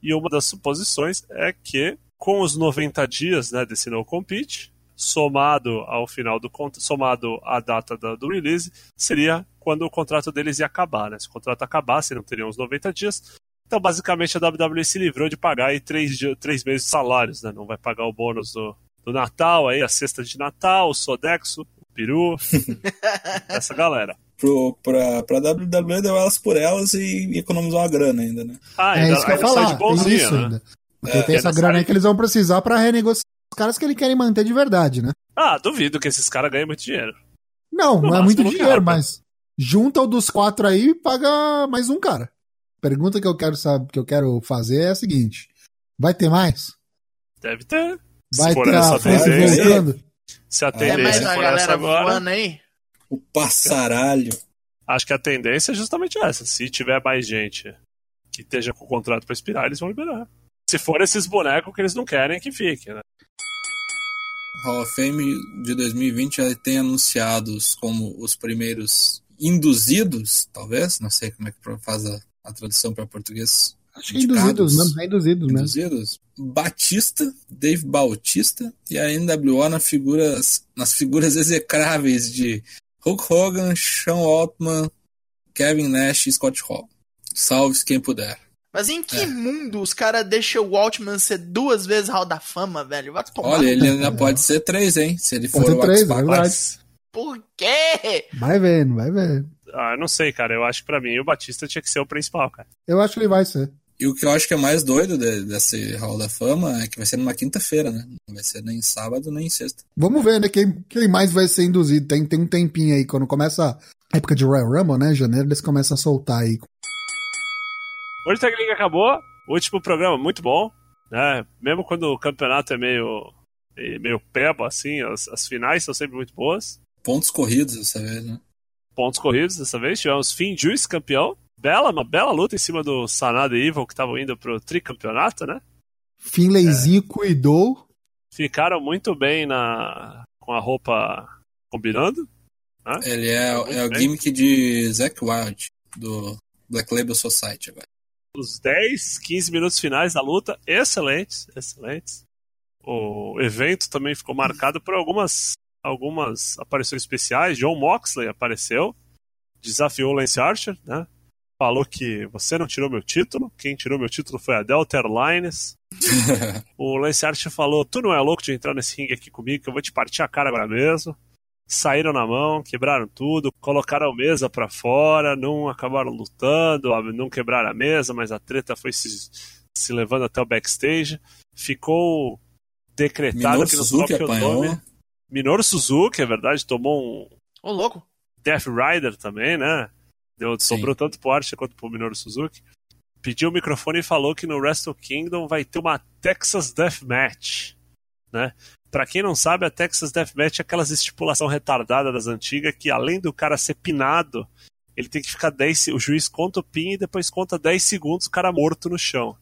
S3: E uma das suposições é que, com os 90 dias né, desse no compete, somado ao final do somado à data da- do release, seria quando o contrato deles ia acabar, né? Se o contrato acabasse, não teriam os 90 dias. Então, basicamente, a WWE se livrou de pagar aí três, três meses de salários, né? Não vai pagar o bônus do, do Natal, aí a cesta de Natal, o Sodexo, o peru, essa galera.
S2: Pro, pra, pra WWE deu elas por elas e economizou uma grana ainda, né?
S3: Ah,
S4: É
S3: ainda,
S4: isso que eu ia falar,
S3: de
S4: tem
S3: bonzinho,
S4: isso
S3: né?
S4: ainda. Porque
S2: É,
S4: tem essa grana aí que eles vão precisar pra renegociar os caras que eles querem manter de verdade, né?
S3: Ah, duvido que esses caras ganhem muito dinheiro.
S4: Não,
S3: No
S4: não é muito dinheiro, mas junta o dos quatro aí e paga mais um cara. Pergunta que eu quero saber, que eu quero fazer é a seguinte: Vai ter mais?
S3: Deve ter.
S4: Vai
S3: for
S4: ter
S3: essa
S4: a França
S3: tendência-
S4: voltando?
S3: Se a
S1: É mais
S3: tendência for essa
S1: galera
S3: agora,
S1: voando aí.
S2: O passaralho.
S3: acho que a tendência é justamente essa. Se tiver mais gente que esteja com o contrato para expirar, eles vão liberar. Se for esses bonecos que eles não querem que fique, né?
S2: Hall of Fame de 2020 já tem anunciados como os primeiros induzidos, talvez, não sei como é que faz a, a tradução para português.
S4: Acho que é induzidos mesmo, é induzidos.
S2: Induzidos. Batista, Dave Bautista e a NWO na figuras, nas figuras execráveis de Hulk Hogan, Sean Altman, Kevin Nash e Scott Hall. Salve-se quem puder.
S1: Mas em que
S2: É.
S1: mundo os caras deixam o Altman ser duas vezes Hall da Fama, velho? Vai tomar.
S2: Olha, ele ainda pode ser três, hein? Se ele
S4: Pode
S2: for
S4: ser
S2: o
S4: três, é verdade.
S3: Mas,
S1: Por quê?
S4: Vai vendo, vai vendo.
S3: ah, eu não sei, cara. Eu acho que pra mim o Batista tinha que ser o principal, cara.
S4: Eu acho que ele vai ser.
S2: E o que eu acho que é mais doido de- desse Hall da Fama é que vai ser numa quinta-feira, né? Não vai ser nem sábado, nem sexta.
S4: Vamos ver, né? Quem, quem mais vai ser induzido. Tem, tem um tempinho aí. Quando começa a época de Royal Rumble, né? Janeiro, eles começam a soltar aí.
S3: Hoje Tag League acabou. Último programa, muito bom. Né? Mesmo quando o campeonato é meio, meio peba, assim, as, as finais são sempre muito boas.
S2: Pontos corridos dessa vez, né?
S3: Pontos corridos dessa vez. Tivemos Finn Juice campeão. Bela, uma bela luta em cima do Sanada e Evil, que estavam indo pro tricampeonato, né?
S4: Finlayzinho cuidou.
S3: Ficaram muito bem na com a roupa combinando.
S2: Ele é, é o gimmick de Zack Wild, do Black Label Society agora.
S3: Os 10, 15 minutos finais da luta, excelentes, excelentes. O evento também ficou marcado por algumas, algumas aparições especiais. John Moxley apareceu, desafiou o Lance Archer, né? Falou que você não tirou meu título, quem tirou meu título foi a Delta Airlines. o Lance Archer falou: Tu não é louco de entrar nesse ringue aqui comigo, que eu vou te partir a cara agora mesmo. Saíram na mão, quebraram tudo, colocaram a mesa pra fora, não acabaram lutando, não quebraram a mesa, mas a treta foi se, se levando até o backstage. Ficou decretado
S2: Minoru
S3: que no
S2: Suzuki
S3: próprio
S2: apanhou.
S3: nome. Minoru Suzuki, é verdade, tomou um
S1: Ô, louco.
S3: Death Rider também, né? Deu,
S2: Sim.
S3: sobrou tanto pro Archer quanto pro Minoru Suzuki. Pediu o microfone e falou que no Wrestle Kingdom vai ter uma Texas Death Match, né? Pra quem não sabe, a Texas Death Match é aquelas estipulação retardada das antigas que além do cara ser pinado, ele tem que ficar 10, se- o juiz conta o pin e depois conta 10 segundos o cara morto no chão.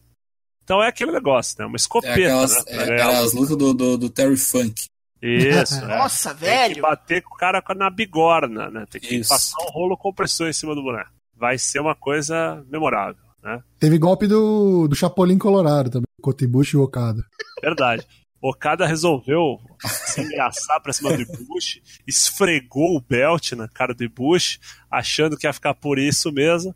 S3: Então é aquele negócio, né? Uma
S2: É
S3: escopeta,
S2: aquelas,
S3: né?
S2: é, aquelas lutas do, do, do Terry Funk.
S3: Isso, é.
S1: Nossa,
S3: Tem que
S1: velho.
S3: bater com o cara na bigorna, né? Tem que
S2: Isso.
S3: passar um rolo compressor em cima do boneco. Vai ser uma coisa memorável, né?
S4: Teve golpe do, do Chapolin Colorado também. Kotibushi e Okada.
S3: Verdade. Okada resolveu se engraçar pra cima do Ibushi, esfregou o belt na cara do Ibushi, achando que ia ficar por isso mesmo.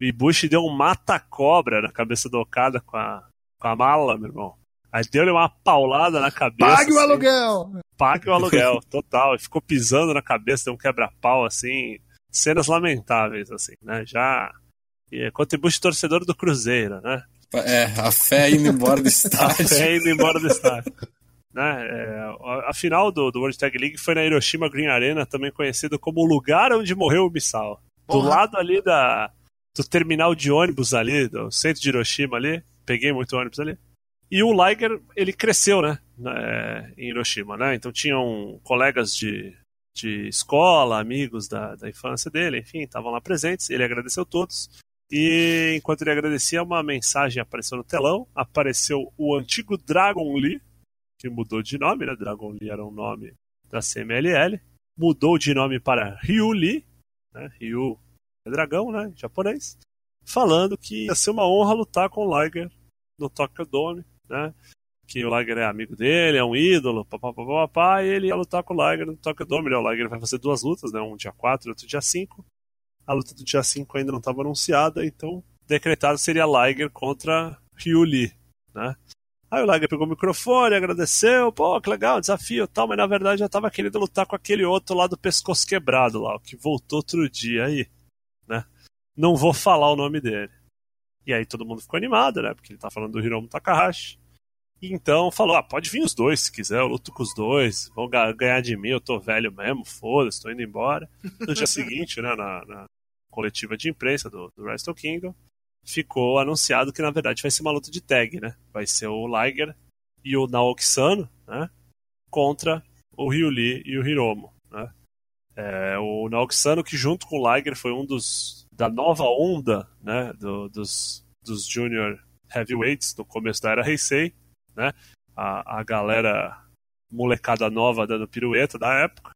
S3: O Ibushi deu um mata-cobra na cabeça do Okada com a, com a mala, meu irmão. Aí deu-lhe uma paulada na cabeça.
S4: Pague o
S3: assim.
S4: aluguel!
S3: pague o aluguel, total. E ficou pisando na cabeça, deu um quebra-pau, assim. Cenas lamentáveis, assim, né? Já. E é contribui torcedor do Cruzeiro, né?
S2: É, a fé indo embora do estádio.
S3: Até indo embora do estádio. né? É, a, a final do, do World Tag League foi na Hiroshima Green Arena, também conhecido como o lugar onde morreu o Misal. Do
S1: Porra.
S3: lado ali da, do terminal de ônibus ali, do centro de Hiroshima ali. Peguei muito ônibus ali. E o Liger, ele cresceu, né? né, em Hiroshima, né? Então tinham colegas de, de escola, amigos da, da infância dele, enfim, estavam lá presentes. Ele agradeceu todos. E enquanto ele agradecia, uma mensagem apareceu no telão. Apareceu o antigo Dragon Lee, que mudou de nome, né? Dragon Lee era um nome da CMLL. Mudou de nome para Ryu Lee, né? Ryu é dragão, né? Em japonês. Falando que ia ser uma honra lutar com o Liger no Tokyo Dome, né? Que o Liger é amigo dele, é um ídolo, papapá, e ele ia lutar com o Liger no Tokyo Dome, né? O Liger vai fazer duas lutas, né? Um dia 4 e outro dia 5. A luta do dia 5 ainda não estava anunciada, então decretado seria Liger contra Ryu Lee, né? Aí o Liger pegou o microfone, agradeceu, pô, que legal, desafio tal, mas na verdade já tava querendo lutar com aquele outro lá do pescoço quebrado lá, o que voltou outro dia aí, né? Não vou falar o nome dele. E aí todo mundo ficou animado, né? Porque ele tá falando do Hiromu Takahashi. Então falou, ah, pode vir os dois se quiser, eu luto com os dois, vão ga- ganhar de mim, eu tô velho mesmo, foda-se, tô indo embora. No dia seguinte, né, na, na coletiva de imprensa do, do Wrestle Kingdom, ficou anunciado que na verdade vai ser uma luta de tag, né? Vai ser o Liger e o Naoki Sano, né? Contra o Ryu Lee e o Hiromo, né? É, o Naoki Sano que junto com o Liger foi um dos da nova onda, né? Do, dos, dos Junior Heavyweights no começo da era Heisei, né? A, a galera molecada nova dando pirueta da época.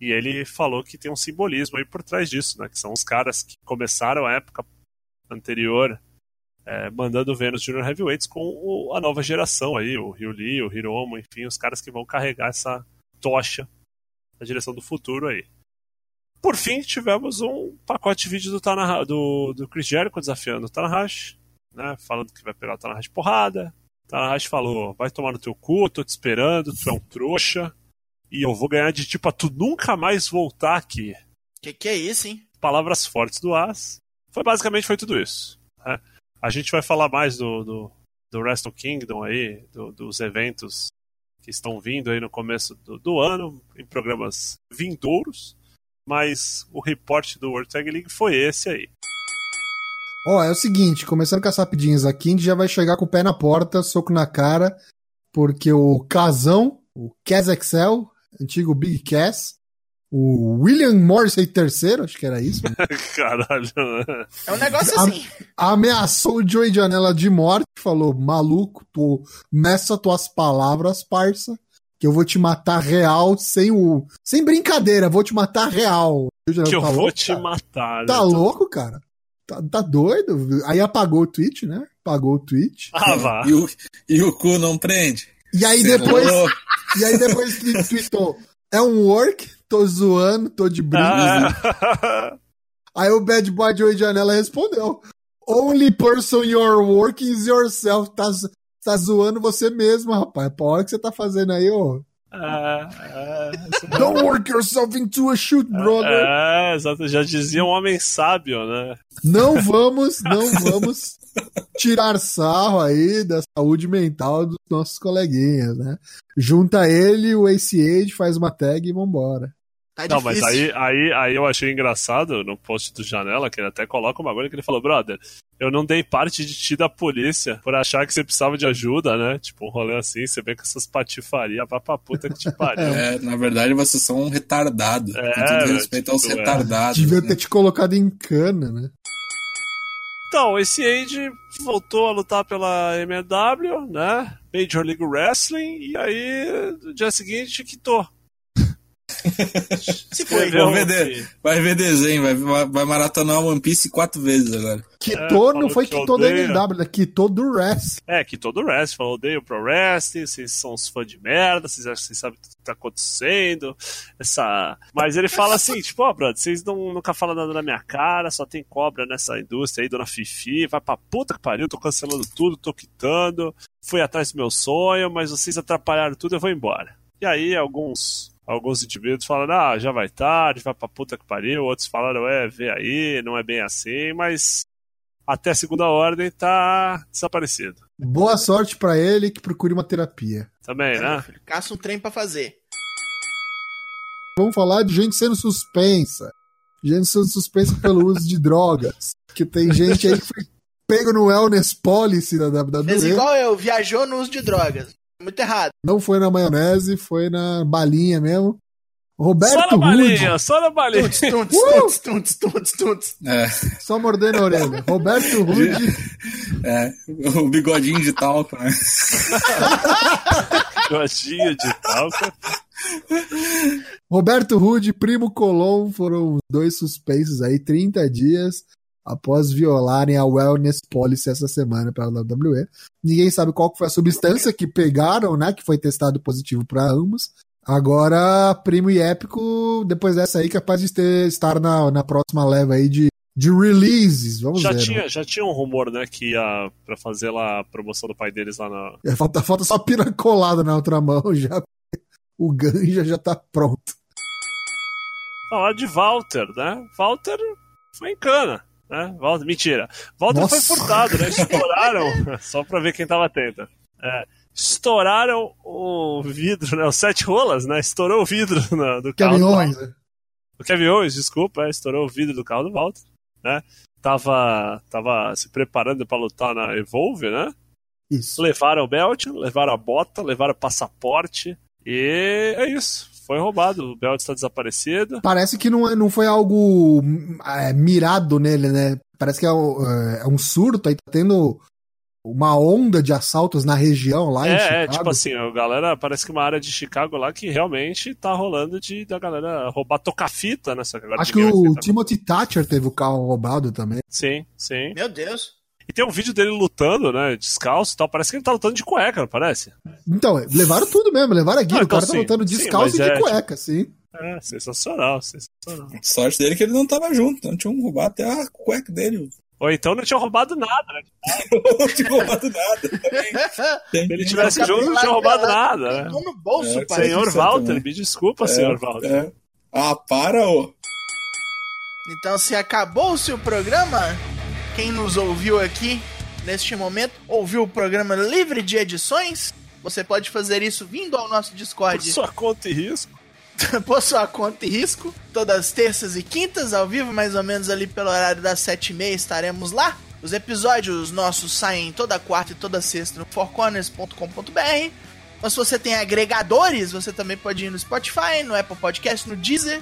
S3: E ele falou que tem um simbolismo aí por trás disso, né? Que são os caras que começaram a época anterior é, mandando ver nos Junior Heavyweights com o, a nova geração aí, o Ryu Lee, o Hiromo, enfim, os caras que vão carregar essa tocha na direção do futuro aí. Por fim, tivemos um pacote de vídeo do, Tanaha, do, do Chris Jericho desafiando o Tanahashi, né, falando que vai pegar o Tanahashi porrada. Tanahashi falou, vai tomar no teu cu, tô te esperando, tu é um trouxa, e eu vou ganhar de ti pra tu nunca mais voltar aqui.
S1: Que que é isso, hein?
S3: Palavras fortes do As. Foi basicamente foi tudo isso. Né? A gente vai falar mais do, do, do Wrestle Kingdom aí, do, dos eventos que estão vindo aí no começo do, do, ano, em programas vindouros, mas o reporte do World Tag League foi esse aí.
S4: Ó, oh, é o seguinte, começando com as rapidinhas aqui, a gente já vai chegar com o pé na porta, soco na cara, porque o Casão, o Cas Excel, antigo Big Cass, o William Morrissey III, acho que era isso. Né?
S3: Caralho.
S1: É um negócio assim.
S4: A, ameaçou o Joey Janela de morte, falou: maluco, tu meça tuas palavras, parça, que eu vou te matar real, sem o. Sem brincadeira, vou te matar real.
S3: que eu tá vou louco, te cara? matar.
S4: Tá né? louco, cara? Tá, tá, doido? Aí apagou o tweet, né? Apagou o tweet.
S3: Ah, vá.
S2: E o, e o cu não prende.
S4: E aí Cê depois. E aí depois tweetou. É um work, tô zoando, tô de brinco. Ah. Aí o Bad Boy de Janela respondeu: Only person you're working is yourself. Tá, tá zoando você mesmo, rapaz. Pra hora que você tá fazendo aí, ó. Ah, ah, Don't work yourself into a shoot, brother.
S3: É, exato. Já dizia um homem sábio, né?
S4: Não vamos, não vamos tirar sarro aí da saúde mental dos nossos coleguinhas, né? Junta ele, o Ace Age, faz uma tag e vambora.
S3: Tá não, mas aí, aí, aí eu achei engraçado no post do Janela, que ele até coloca uma coisa que ele falou, brother, eu não dei parte de ti da polícia por achar que você precisava de ajuda, né? Tipo, um rolê assim, você vê com essas patifarias, vá pra puta que te pariu.
S2: É, na verdade vocês são um retardado. É, com todo respeito tipo, aos é. retardados.
S4: Devia ter te colocado em cana, né?
S3: Então, esse Age voltou a lutar pela MLW, né? Major League Wrestling, e aí no dia seguinte quitou.
S2: Se foi, vai, ver de, vai ver desenho, vai, vai maratonar One Piece quatro vezes agora.
S4: Quitou, é, não foi que quitou da MW, né? Quitou do Wrestling.
S3: É, quitou do Wrestling, falou, odeio pro Wrestling, vocês são os fãs de merda, vocês acham que vocês sabem o que tá acontecendo, essa... Mas ele fala assim, tipo, ó, oh, brother, vocês não, nunca falam nada na minha cara, só tem cobra nessa indústria aí, dona Fifi, vai pra puta que pariu, tô cancelando tudo, tô quitando, fui atrás do meu sonho, mas vocês atrapalharam tudo, eu vou embora. E aí, alguns alguns indivíduos falaram, ah, já vai tarde, vai pra puta que pariu. Outros falaram, é, vê aí, não é bem assim, mas até segunda ordem tá desaparecido.
S4: Boa sorte para ele que procure uma terapia.
S3: Também, é, né?
S1: Caça um trem para fazer.
S4: Vamos falar de gente sendo suspensa. Gente sendo suspensa pelo uso de drogas. Que tem gente aí que foi pego no wellness policy da WWE.
S1: Fez igual eu, viajou no uso de drogas. Muito errado.
S4: Não foi na maionese, foi na balinha mesmo. Roberto
S3: só na balinha, Rude. só na balinha. Tunts, tunts,
S1: uh! tunts, tunts, tunts,
S4: É. Só mordendo a orelha. Roberto Rude.
S2: É, o bigodinho de talco, né?
S3: bigodinho de talco.
S4: Roberto Rude, Primo Colom foram os dois suspensos aí, 30 dias após violarem a Wellness Policy essa semana pela WWE. Ninguém sabe qual foi a substância que pegaram, né? Que foi testado positivo para ambos. Agora, Primo e Épico, depois dessa aí, capaz de ter, estar na, na próxima leva aí de, de releases. Vamos
S3: já
S4: ver.
S3: Tinha,
S4: né?
S3: Já tinha um rumor, né, que ia pra fazer lá a promoção do pai deles lá na.
S4: É, falta, falta só pira colada na outra mão, já. O ganja já tá pronto.
S3: Falar de Walter, né? Walter foi em cana. Né? Walter, mentira. Walter Nossa. foi furtado, né? Estouraram, só pra ver quem tava atento. É, estouraram o vidro, né? Os sete rolas, né? Estourou o vidro do carro.
S4: Kevin Owens.
S3: O Kevin Owens, desculpa, é, estourou o vidro do carro do Walter, né? tava, tava se preparando para lutar na Evolve, né?
S4: Isso.
S3: Levaram o belt, levaram a bota, levaram o passaporte. E é isso. Foi roubado. O belt está desaparecido.
S4: Parece que não, é- não foi algo é, mirado nele, né? Parece que é, um- é um surto aí, tá tendo uma onda de assaltos na região lá em
S3: É, é,
S4: Chicago.
S3: tipo assim, a galera, parece que uma área de Chicago lá que realmente tá rolando de da galera roubar tocar fita, né? Só que agora
S4: Acho que o. Timothy Thatcher teve o carro roubado também.
S3: Sim, sim.
S1: Meu Deus.
S3: E tem um vídeo dele lutando, né? Descalço e tal. Parece que ele tá lutando de cueca, não parece?
S4: Então, levaram tudo mesmo, levaram a guia.
S3: Ah,
S4: o
S3: então
S4: cara tá
S3: sim,
S4: lutando
S3: sim,
S4: descalço
S3: mas
S4: e de
S3: é,
S4: cueca, sim.
S3: É, sensacional, sensacional.
S2: Sorte dele que ele não tava junto, não tinham roubado até a cueca dele.
S3: Ou então não tinha roubado nada, né?
S2: não tinha roubado nada também.
S3: Se ele tivesse junto, não tinha roubado nada, né?
S1: Mão no bolso,
S2: É,
S1: pai.
S3: Senhor Walter,
S2: também.
S3: me desculpa,
S2: É,
S3: senhor Walter.
S2: é. Ah, para, ô.
S1: Então, se acabou-se o programa, quem nos ouviu aqui neste momento, ouviu o programa livre de edições, você pode fazer isso vindo ao nosso
S3: Por
S1: Discord
S3: sua conta e risco.
S1: por sua conta e risco. Todas as terças e quintas, ao vivo, mais ou menos ali pelo horário das sete e meia, estaremos lá. Os episódios nossos saem toda quarta e toda sexta no fourcorners.com.br. Mas se você tem agregadores, você também pode ir no Spotify, no Apple Podcast, no Deezer.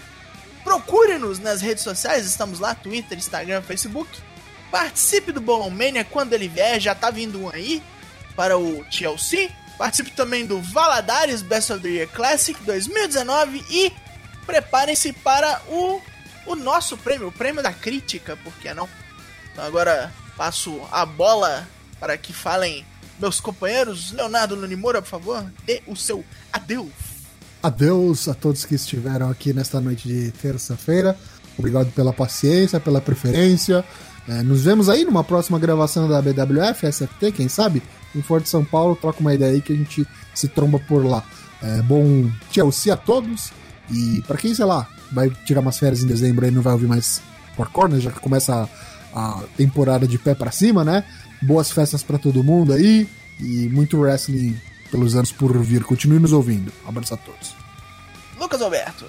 S1: Procure-nos nas redes sociais, estamos lá, Twitter, Instagram, Facebook. Participe do Bolão Mania quando ele vier, já tá vindo um aí para o TLC. Participe também do Valadares Best of the Year Classic 2019 e preparem-se para o, o nosso prêmio, o prêmio da crítica, por que não? Então agora passo a bola para que falem meus companheiros. Leonardo Lunimura, por favor, dê o seu adeus.
S4: Adeus a todos que estiveram aqui nesta noite de terça-feira. Obrigado pela paciência, pela preferência. É, nos vemos aí numa próxima gravação da BWF, SFT, quem sabe? Em Forte São Paulo, troca uma ideia aí que a gente se tromba por lá. É, bom Chelsea a todos. E pra quem, sei lá, vai tirar umas férias em dezembro aí não vai ouvir mais Four já que começa a, a temporada de pé pra cima, né? Boas festas pra todo mundo aí. E muito wrestling pelos anos por vir. Continue nos ouvindo. Abraço a todos.
S1: Lucas Alberto.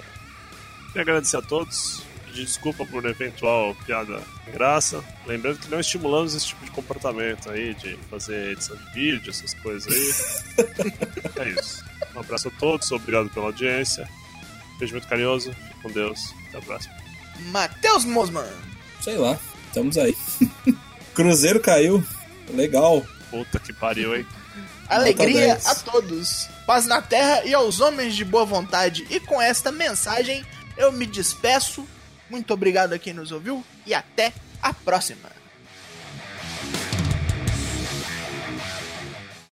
S3: Queria agradecer a todos. Pedir desculpa por eventual piada graça. Lembrando que não estimulamos esse tipo de comportamento aí, de fazer edição de vídeo, essas coisas aí. é isso. Um abraço a todos, obrigado pela audiência. Beijo muito carinhoso, fique com Deus. Até a próxima.
S1: Matheus Mosman.
S2: Sei lá, estamos aí. Cruzeiro caiu. Legal.
S3: Puta que pariu, hein?
S1: Alegria
S2: 10.
S1: a todos. Paz na terra e aos homens de boa vontade. E com esta mensagem eu me despeço. Muito obrigado a quem nos ouviu e até a próxima.